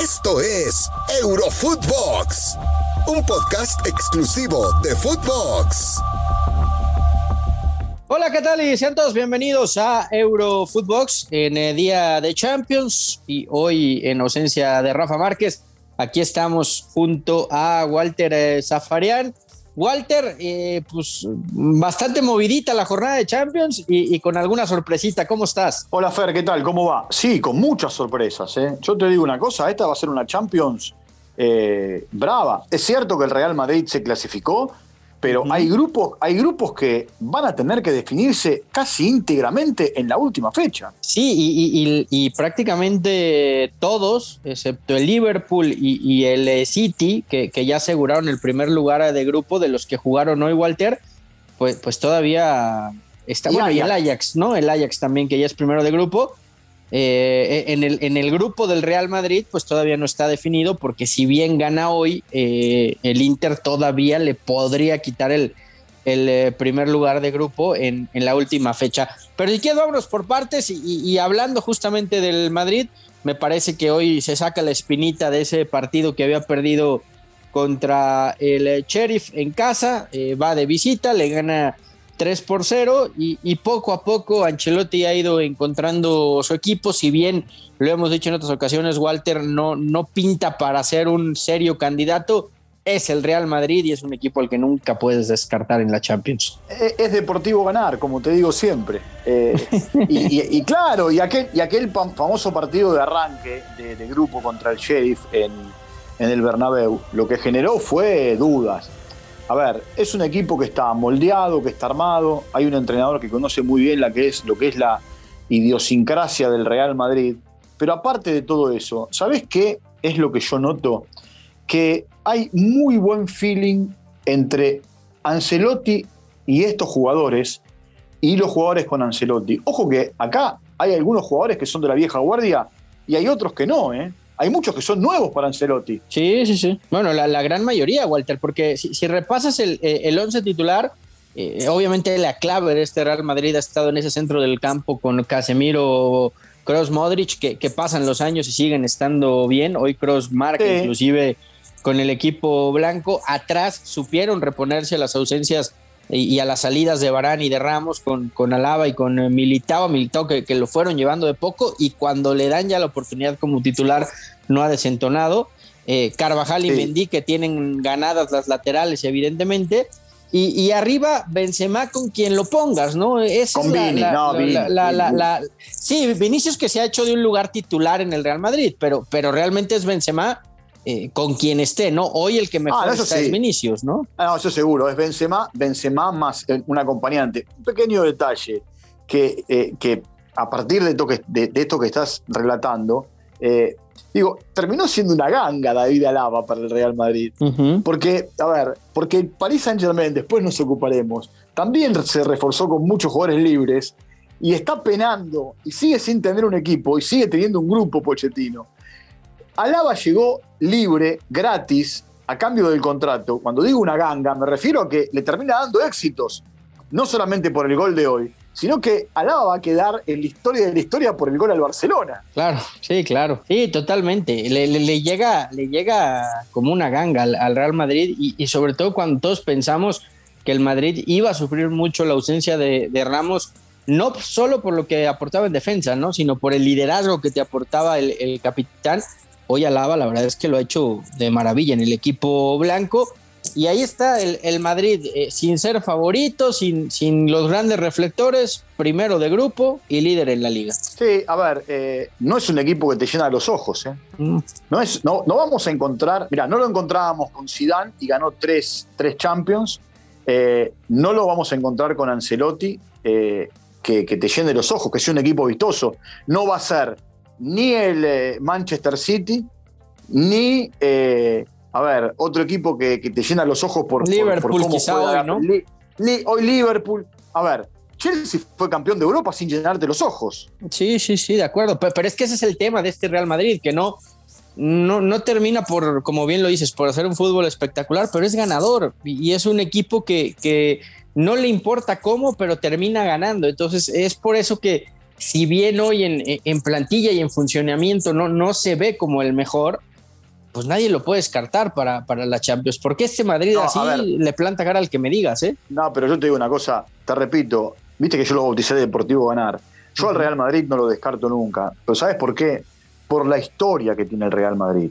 Esto es Eurofootbox, un podcast exclusivo de Footbox. Hola, ¿qué tal? Y sean bienvenidos a Eurofootbox en el día de Champions y hoy en ausencia de Rafa Márquez. Aquí estamos junto a Walter eh, Zafarian Walter, eh, pues bastante movidita la jornada de Champions y, con alguna sorpresita. ¿Cómo estás? Hola Fer, ¿qué tal? ¿Cómo va? Sí, con muchas sorpresas. ¿eh? Yo te digo una cosa, esta va a ser una Champions eh, brava. Es cierto que el Real Madrid se clasificó, pero hay, grupos, hay grupos que van a tener que definirse casi íntegramente en la última fecha. Sí, y, prácticamente todos, excepto el Liverpool y, el City, que, ya aseguraron el primer lugar de grupo de los que jugaron hoy, Walter, pues, pues todavía está. bueno, y el Ajax, ¿no? El Ajax también, que ya es primero de grupo eh, en, el, en, el, grupo del Real Madrid, pues todavía no está definido, porque si bien gana hoy, eh, el Inter todavía le podría quitar el, el eh, primer lugar de grupo en, en, la última fecha. Pero si quieres, vámonos por partes y, hablando justamente del Madrid, me parece que hoy se saca la espinita de ese partido que había perdido contra el Sheriff en casa, va de visita, le gana 3 por 0 y, poco a poco Ancelotti ha ido encontrando su equipo, si bien lo hemos dicho en otras ocasiones, Walter no, no pinta para ser un serio candidato, es el Real Madrid y es un equipo al que nunca puedes descartar en la Champions. Es, deportivo ganar, como te digo siempre. Eh, y, claro, y aquel, y aquel famoso partido de arranque de, grupo contra el Sheriff en, en el Bernabéu, lo que generó fue dudas a ver, es un equipo que está moldeado, que está armado, hay un entrenador que conoce muy bien que es, lo que es la idiosincrasia del Real Madrid, pero aparte de todo eso, ¿sabes qué es lo que yo noto? Que hay muy buen feeling entre Ancelotti y estos jugadores y los jugadores con Ancelotti. Ojo que acá hay algunos jugadores que son de la vieja guardia y hay otros que no, ¿eh? Hay muchos que son nuevos para Ancelotti. Sí, sí, sí. Bueno, la, gran mayoría, Walter, porque si, repasas el, eh, el once titular, eh, obviamente la clave de este Real Madrid ha estado en ese centro del campo con Casemiro, Cross Modric, que, pasan los años y siguen estando bien. Hoy Cross marca inclusive con el equipo blanco. Atrás supieron reponerse a las ausencias y, a las salidas de Barán y de Ramos con, con Alaba y con eh, Militao, Militao que, que, lo fueron llevando de poco y cuando le dan ya la oportunidad como titular no ha desentonado. Eh, Carvajal y Mendy que tienen ganadas las laterales evidentemente y, arriba Benzema con quien lo pongas, ¿no? Es con Vini, no, Sí, Vinicius que se ha hecho de un lugar titular en el Real Madrid, pero, pero realmente es Benzema eh, con quien esté, ¿no? Hoy el que mejor ah, está es Vinicius, ¿no? Ah, no, eso seguro, es Benzema, Benzema más eh, un acompañante. Un pequeño detalle que, eh, que a partir de, de, esto que estás relatando, digo, terminó siendo una ganga David Alaba para el Real Madrid. Porque, a ver, porque el Paris Saint Germain, después nos ocuparemos, también se reforzó con muchos jugadores libres y está penando y sigue sin tener un equipo y sigue teniendo un grupo Pochettino. Alaba llegó libre, gratis, a cambio del contrato. Cuando digo una ganga, me refiero a que le termina dando éxitos, no solamente por el gol de hoy, sino que Alaba va a quedar en la historia de la historia por el gol al Barcelona. Claro, sí, claro. Sí, totalmente. Le, llega, le llega como una ganga al, Real Madrid y, sobre todo cuando todos pensamos que el Madrid iba a sufrir mucho la ausencia de, Ramos, no solo por lo que aportaba en defensa, ¿no? sino por el liderazgo que te aportaba el, el capitán hoy Alaba, la verdad es que lo ha hecho de maravilla en el equipo blanco. Y ahí está el, Madrid, eh, sin ser favorito, sin, sin los grandes reflectores, primero de grupo y líder en la liga. Sí, a ver, eh, no es un equipo que te llena los ojos. ¿eh? Mm. No, es, no, no vamos a encontrar, mira, no lo encontrábamos con Zidane y ganó tres, tres Champions. no lo vamos a encontrar con Ancelotti, que, que, te llene los ojos, que sea un equipo vistoso. No va a ser ni el eh, Manchester City, ni, eh, a ver, otro equipo que, te llena los ojos por, Liverpool, cómo quizá hoy, ¿no? hoy Liverpool. A ver, Chelsea fue campeón de Europa sin llenarte los ojos. Sí, sí, sí, de acuerdo. Pero, es que ese es el tema de este Real Madrid, que no, no, no, termina por, como bien lo dices, por hacer un fútbol espectacular, pero es ganador y es un equipo que, que no le importa cómo, pero termina ganando. Entonces es por eso que si bien hoy en, plantilla y en funcionamiento no, no se ve como el mejor, pues nadie lo puede descartar para, para la Champions. ¿Por qué este Madrid así le planta cara al que me digas, eh? No, pero yo te digo una cosa, te repito, viste que yo lo bauticé de Deportivo Ganar. Yo al Real Madrid no lo descarto nunca. Pero ¿sabes por qué? Por la historia que tiene el Real Madrid.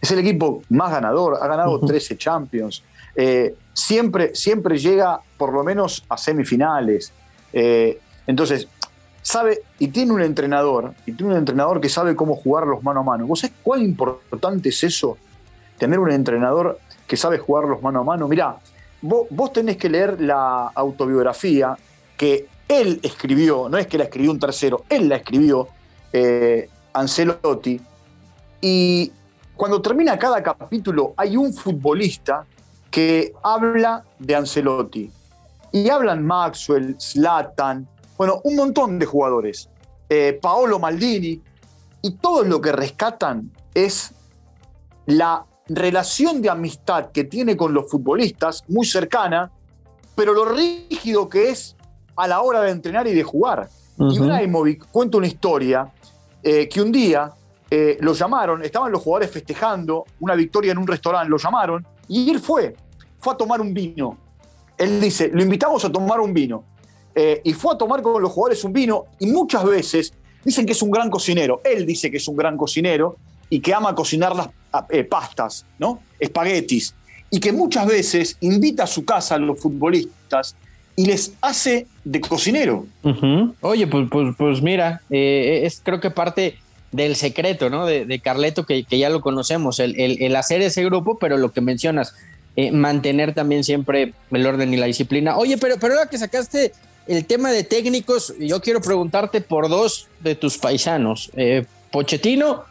Es el equipo más ganador, ha ganado 13 Champions. Eh, siempre, siempre llega por lo menos a semifinales. Eh, entonces, sabe, y tiene un entrenador, y tiene un entrenador que sabe cómo jugar los mano a mano. ¿Vos sabés cuán importante es eso? Tener un entrenador que sabe jugar los mano a mano. Mirá, vos, vos tenés que leer la autobiografía que él escribió, no es que la escribió un tercero, él la escribió, eh, Ancelotti, y cuando termina cada capítulo hay un futbolista que habla de Ancelotti. Y hablan Maxwell, Slatan, bueno, un montón de jugadores. Eh, Paolo Maldini. Y todo lo que rescatan es la relación de amistad que tiene con los futbolistas, muy cercana, pero lo rígido que es a la hora de entrenar y de jugar. Y Ibrahimovic cuenta una historia eh, que un día eh, lo llamaron, estaban los jugadores festejando una victoria en un restaurante, lo llamaron y él fue, fue a tomar un vino. Él dice, lo invitamos a tomar un vino. Eh, y fue a tomar con los jugadores un vino y muchas veces dicen que es un gran cocinero. Él dice que es un gran cocinero y que ama cocinar las pastas, ¿no? Espaguetis. Y que muchas veces invita a su casa a los futbolistas y les hace de cocinero. Oye, pues, pues, pues mira, eh, es creo que parte del secreto, ¿no? De, Carleto, que, ya lo conocemos, el, hacer ese grupo, pero lo que mencionas, eh, mantener también siempre el orden y la disciplina. Oye, pero, pero ahora que sacaste el tema de técnicos, yo quiero preguntarte por dos de tus paisanos, eh, Pochettino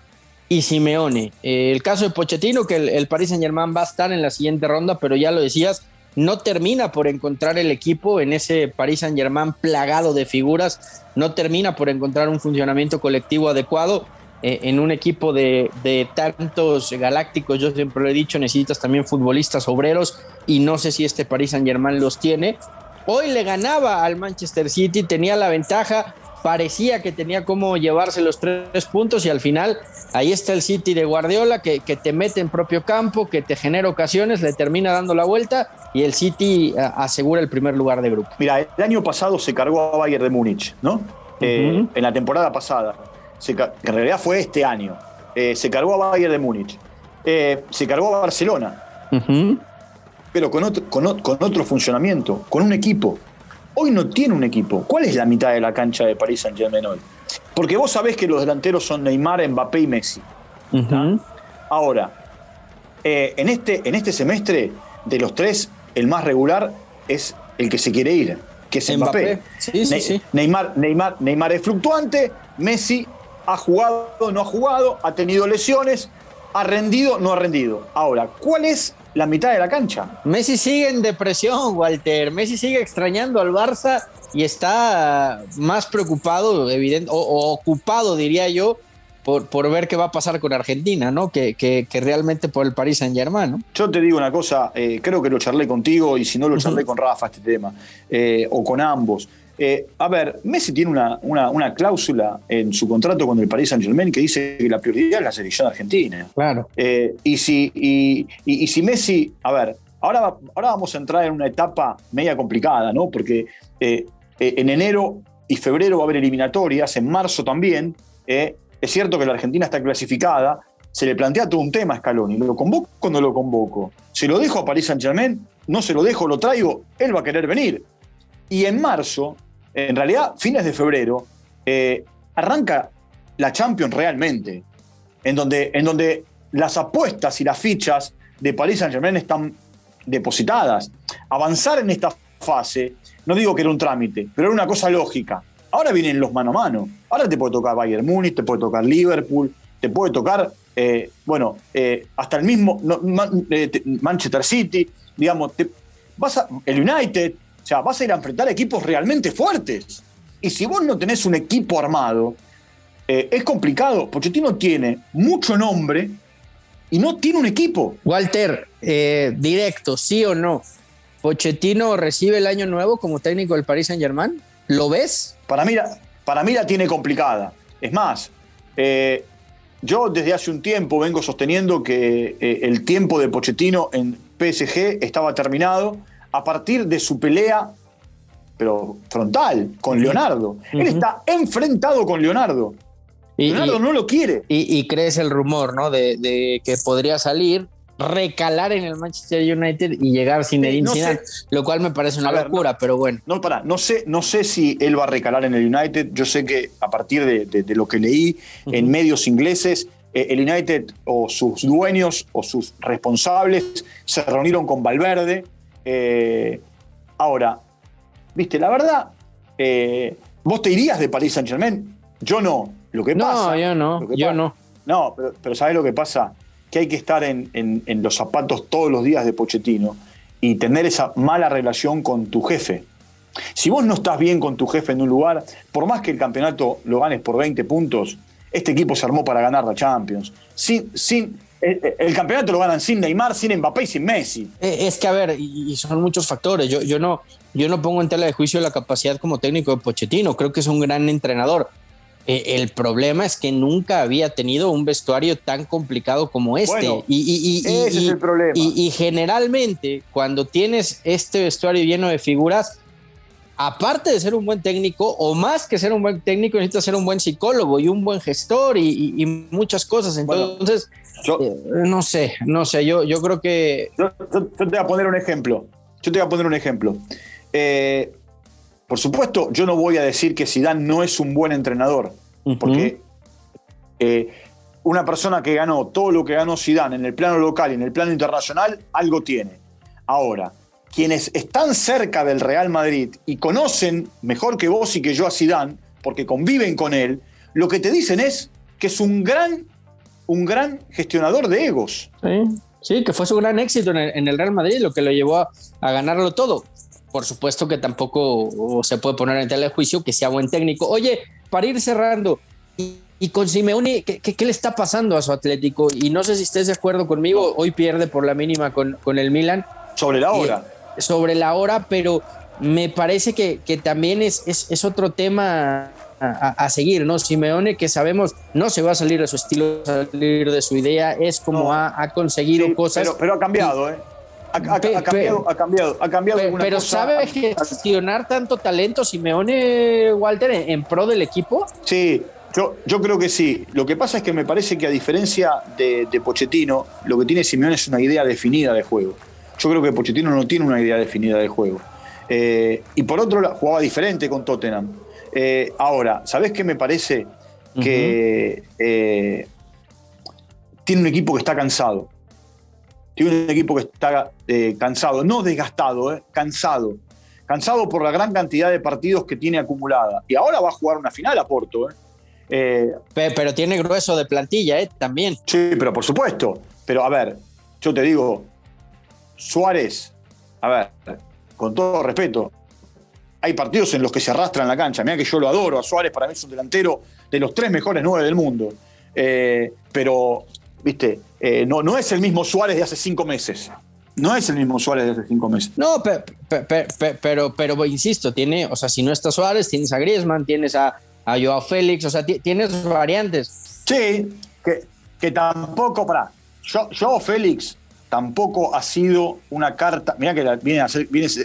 y Simeone. el caso de Pochettino, que el, el Paris Saint Germain va a estar en la siguiente ronda, pero ya lo decías, no termina por encontrar el equipo en ese Paris Saint Germain plagado de figuras, no termina por encontrar un funcionamiento colectivo adecuado. Eh, en un equipo de, de, tantos galácticos, yo siempre lo he dicho, necesitas también futbolistas obreros y no sé si este Paris Saint Germain los tiene. Hoy le ganaba al Manchester City, tenía la ventaja, parecía que tenía cómo llevarse los tres puntos y al final ahí está el City de Guardiola que, que, te mete en propio campo, que te genera ocasiones, le termina dando la vuelta y el City eh, asegura el primer lugar de grupo. Mira, el año pasado se cargó a Bayern de Múnich, ¿no? Eh, en la temporada pasada, en realidad fue este año, eh, se cargó a Bayern de Múnich, se cargó a Barcelona, pero con otro, con, con otro funcionamiento, con un equipo Hoy no tiene un equipo. ¿Cuál es la mitad de la cancha de París Saint Germain hoy? Porque vos sabés que los delanteros son Neymar, Mbappé y Messi. Ahora, eh, en, este, en este semestre, de los tres, el más regular es el que se quiere ir, que es Mbappé. Sí, sí, sí. Neymar, Neymar, Neymar es fluctuante, Messi ha jugado, no ha jugado, ha tenido lesiones, ha rendido, no ha rendido. Ahora, ¿cuál es la mitad de la cancha. Messi sigue en depresión, Walter. Messi sigue extrañando al Barça y está más preocupado, evidente, o, ocupado, diría yo, por, por, ver qué va a pasar con Argentina, ¿no? Que, que, realmente por el Paris Saint Germain, ¿no? Yo te digo una cosa, eh, creo que lo charlé contigo y si no lo charlé con Rafa este tema, eh, o con ambos. Eh, a ver, Messi tiene una, una, cláusula en su contrato con el Paris Saint Germain que dice que la prioridad es la selección argentina. Claro. Eh, y, si, y, si Messi, a ver, ahora, ahora vamos a entrar en una etapa media complicada, ¿no? Porque eh, en enero y febrero va a haber eliminatorias, en marzo también. es cierto que la Argentina está clasificada, se le plantea todo un tema a Scaloni. ¿Lo convoco o no lo convoco? ¿Se lo dejo a Paris Saint Germain? ¿No se lo dejo, lo traigo? Él va a querer venir. Y en marzo en realidad, fines de febrero, eh, arranca la Champions realmente, en donde, en donde las apuestas y las fichas de Paris Saint Germain están depositadas. Avanzar en esta fase, no digo que era un trámite, pero era una cosa lógica. Ahora vienen los mano a mano. Ahora te puede tocar Bayern Múnich, te puede tocar Liverpool, te puede tocar, eh, bueno, eh, hasta el mismo Manchester City, digamos, el United, o sea, vas a ir a enfrentar equipos realmente fuertes. Y si vos no tenés un equipo armado, eh, es complicado. Pochettino tiene mucho nombre y no tiene un equipo. Walter, eh, directo, sí o no. ¿Pochettino recibe el año nuevo como técnico del Paris Saint Germain? ¿Lo ves? Para mí, para mí la tiene complicada. Es más, eh, yo desde hace un tiempo vengo sosteniendo que el tiempo de Pochettino en PSG estaba terminado a partir de su pelea, pero frontal, con Leonardo. Él está enfrentado con Leonardo. Y, Leonardo no lo quiere. Y, crees el rumor, ¿no? De, que podría salir, recalar en el Manchester United y llegar sin el lo cual me parece una locura, pero bueno. No, para, no sé, no sé si él va a recalar en el United. Yo sé que a partir de, lo que leí en medios ingleses, eh, el United o sus dueños o sus responsables se reunieron con Valverde. Eh, ahora, viste, la verdad, eh, vos te irías de París Saint Germain. Yo no. Lo que pasa. No, yo no. Yo no. No, pero, pero ¿sabes lo que pasa? Que hay que estar en, los zapatos todos los días de Pochettino y tener esa mala relación con tu jefe. Si vos no estás bien con tu jefe en un lugar, por más que el campeonato lo ganes por 20 puntos, este equipo se armó para ganar la Champions. Sin, sin, eh, eh, el, campeonato lo ganan sin Neymar, sin Mbappé y sin Messi. Eh, es que, a ver, y son muchos factores. Yo, yo, no, yo no pongo en tela de juicio la capacidad como técnico de Pochettino. Creo que es un gran entrenador. el problema es que nunca había tenido un vestuario tan complicado como este. y, ese es el problema. Y, generalmente, cuando tienes este vestuario lleno de figuras, aparte de ser un buen técnico, o más que ser un buen técnico, necesita ser un buen psicólogo y un buen gestor y, muchas cosas. Entonces, eh, no sé, no sé, yo, yo creo que... Yo, te voy a poner un ejemplo. Yo te voy a poner un ejemplo. Eh, por supuesto, yo no voy a decir que Zidane no es un buen entrenador, porque eh, una persona que ganó todo lo que ganó Zidane en el plano local y en el plano internacional, algo tiene. Ahora, quienes están cerca del Real Madrid y conocen mejor que vos y que yo a Zidane, porque conviven con él, lo que te dicen es que es un gran, un gran gestionador de egos. Sí, que fue su gran éxito en el, Real Madrid, lo que lo llevó a, ganarlo todo. Por supuesto que tampoco se puede poner en tela de juicio que sea buen técnico. Oye, para ir cerrando, y, con Simeone, ¿qué, ¿qué, le está pasando a su Atlético? Y no sé si estés de acuerdo conmigo, hoy pierde por la mínima con, con el Milan. Sobre la hora sobre la hora, pero me parece que, también es, es, otro tema a, seguir, ¿no? Simeone, que sabemos, no se va a salir de su estilo, salir de su idea, es como ha, conseguido cosas. Pero, ha cambiado, ¿eh? Ha, cambiado, ha cambiado, ha cambiado. Pero, ¿sabe gestionar tanto talento Simeone, Walter, en, pro del equipo? Sí, yo, yo, creo que sí. Lo que pasa es que me parece que a diferencia de, de Pochettino, lo que tiene Simeone es una idea definida de juego. Yo creo que Pochettino no tiene una idea definida de juego. Eh, y por otro lado, jugaba diferente con Tottenham. Eh, ahora, ¿sabés qué me parece? Que eh, tiene un equipo que está cansado. Tiene un equipo que está cansado, no desgastado, cansado. Cansado por la gran cantidad de partidos que tiene acumulada. Y ahora va a jugar una final a Porto. pero, tiene grueso de plantilla, ¿eh? También. Sí, pero por supuesto. Pero a ver, yo te digo, Suárez, a ver, con todo respeto, hay partidos en los que se arrastra en la cancha. Mira que yo lo adoro a Suárez, para mí es un delantero de los tres mejores nueve del mundo. Eh, pero, viste, eh, no, no es el mismo Suárez de hace cinco meses. No es el mismo Suárez de hace cinco meses. No, pero, pero, insisto, tiene, o sea, si no está Suárez, tienes a Griezmann, tienes a, a Joao Félix, o sea, tienes variantes. Sí, que, que tampoco, para. Yo, Joao Félix tampoco ha sido una carta. Mira que viene,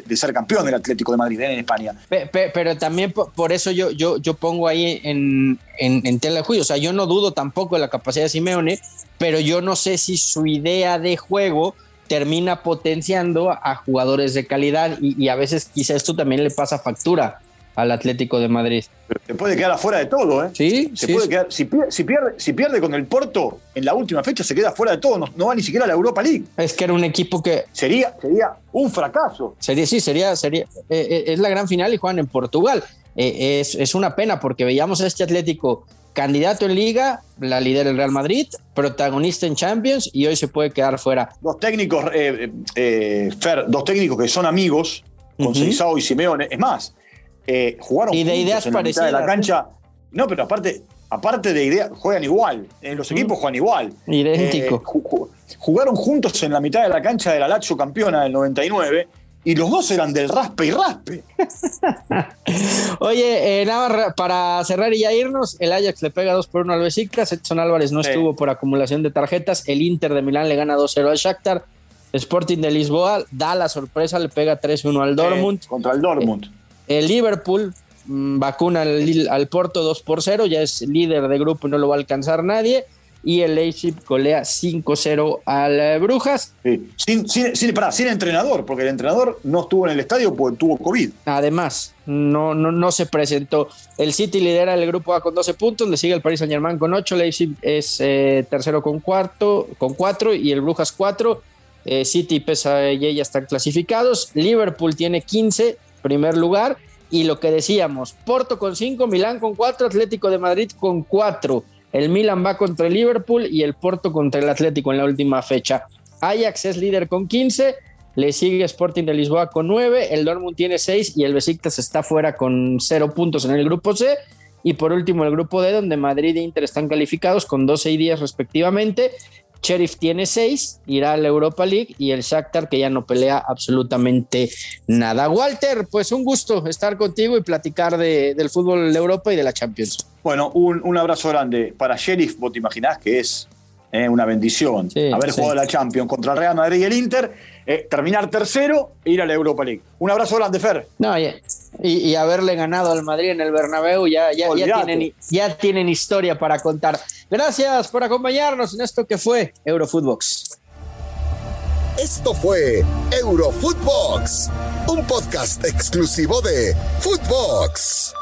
de ser campeón del Atlético de Madrid ¿eh? en España. Pero, también por, eso yo, yo, yo pongo ahí en, en, tela de juicio. O sea, yo no dudo tampoco de la capacidad de Simeone, pero yo no sé si su idea de juego termina potenciando a jugadores de calidad y, y a veces quizá esto también le pasa factura al Atlético de Madrid. se puede quedar afuera de todo, ¿eh? Sí, se puede Quedar, si, pierde, si, pierde, con el Porto en la última fecha, se queda fuera de todo, no, va ni siquiera a la Europa League. Es que era un equipo que. Sería, sería un fracaso. Sería, sí, sería, sería. Eh, eh, es la gran final y juegan en Portugal. Eh, es, es, una pena porque veíamos a este Atlético candidato en Liga, la líder el Real Madrid, protagonista en Champions y hoy se puede quedar fuera. Dos técnicos, Fer, dos técnicos que son amigos, con uh y Simeone. Es más, eh, jugaron y de ideas en la de la cancha. No, pero aparte, aparte de ideas, juegan igual. En los equipos juegan igual. Idéntico. Eh, jugaron juntos en la mitad de la cancha de la Lazio campeona del 99 y los dos eran del raspe y raspe. Oye, eh, nada para cerrar y ya irnos, el Ajax le pega 2 por 1 al Besiktas, Edson Álvarez no estuvo por acumulación de tarjetas, el Inter de Milán le gana 2-0 al Shakhtar, Sporting de Lisboa da la sorpresa, le pega 3-1 al Dortmund. contra el Dortmund. El Liverpool mm, vacuna al, al Porto 2 por 0, ya es líder de grupo y no lo va a alcanzar nadie y el Leipzig golea 5-0 al eh, Brujas. Sin, sin, sin, entrenador, porque el entrenador no estuvo en el estadio porque tuvo COVID. Además, no, no, no se presentó. El City lidera el grupo A con 12 puntos, le sigue el Paris Saint Germain con 8, Leipzig es eh, tercero con, cuarto, con 4 y el Brujas 4. Eh, City y PSG ya están clasificados. Liverpool tiene 15, primer lugar. Y lo que decíamos, Porto con 5, Milán con 4, Atlético de Madrid con 4. El Milan va contra el Liverpool y el Porto contra el Atlético en la última fecha. Ajax es líder con 15, le sigue Sporting de Lisboa con 9, el Dortmund tiene 6 y el Besiktas está fuera con 0 puntos en el grupo C. Y por último el grupo D, donde Madrid e Inter están calificados con 12 y 10 respectivamente. Sheriff tiene 6, irá a la Europa League y el Shakhtar que ya no pelea absolutamente nada. Walter, pues un gusto estar contigo y platicar del fútbol de Europa y de la Champions. Bueno, un, abrazo grande para Sheriff, vos te imaginás que es eh, una bendición haber jugado la Champions contra el Real Madrid y el Inter, eh, terminar tercero e ir a la Europa League. Un abrazo grande, Fer. No, y, haberle ganado al Madrid en el Bernabéu ya, ya, tienen, ya tienen historia para contar. Gracias por acompañarnos en esto que fue Eurofootbox. Esto fue Eurofootbox, un podcast exclusivo de Footbox.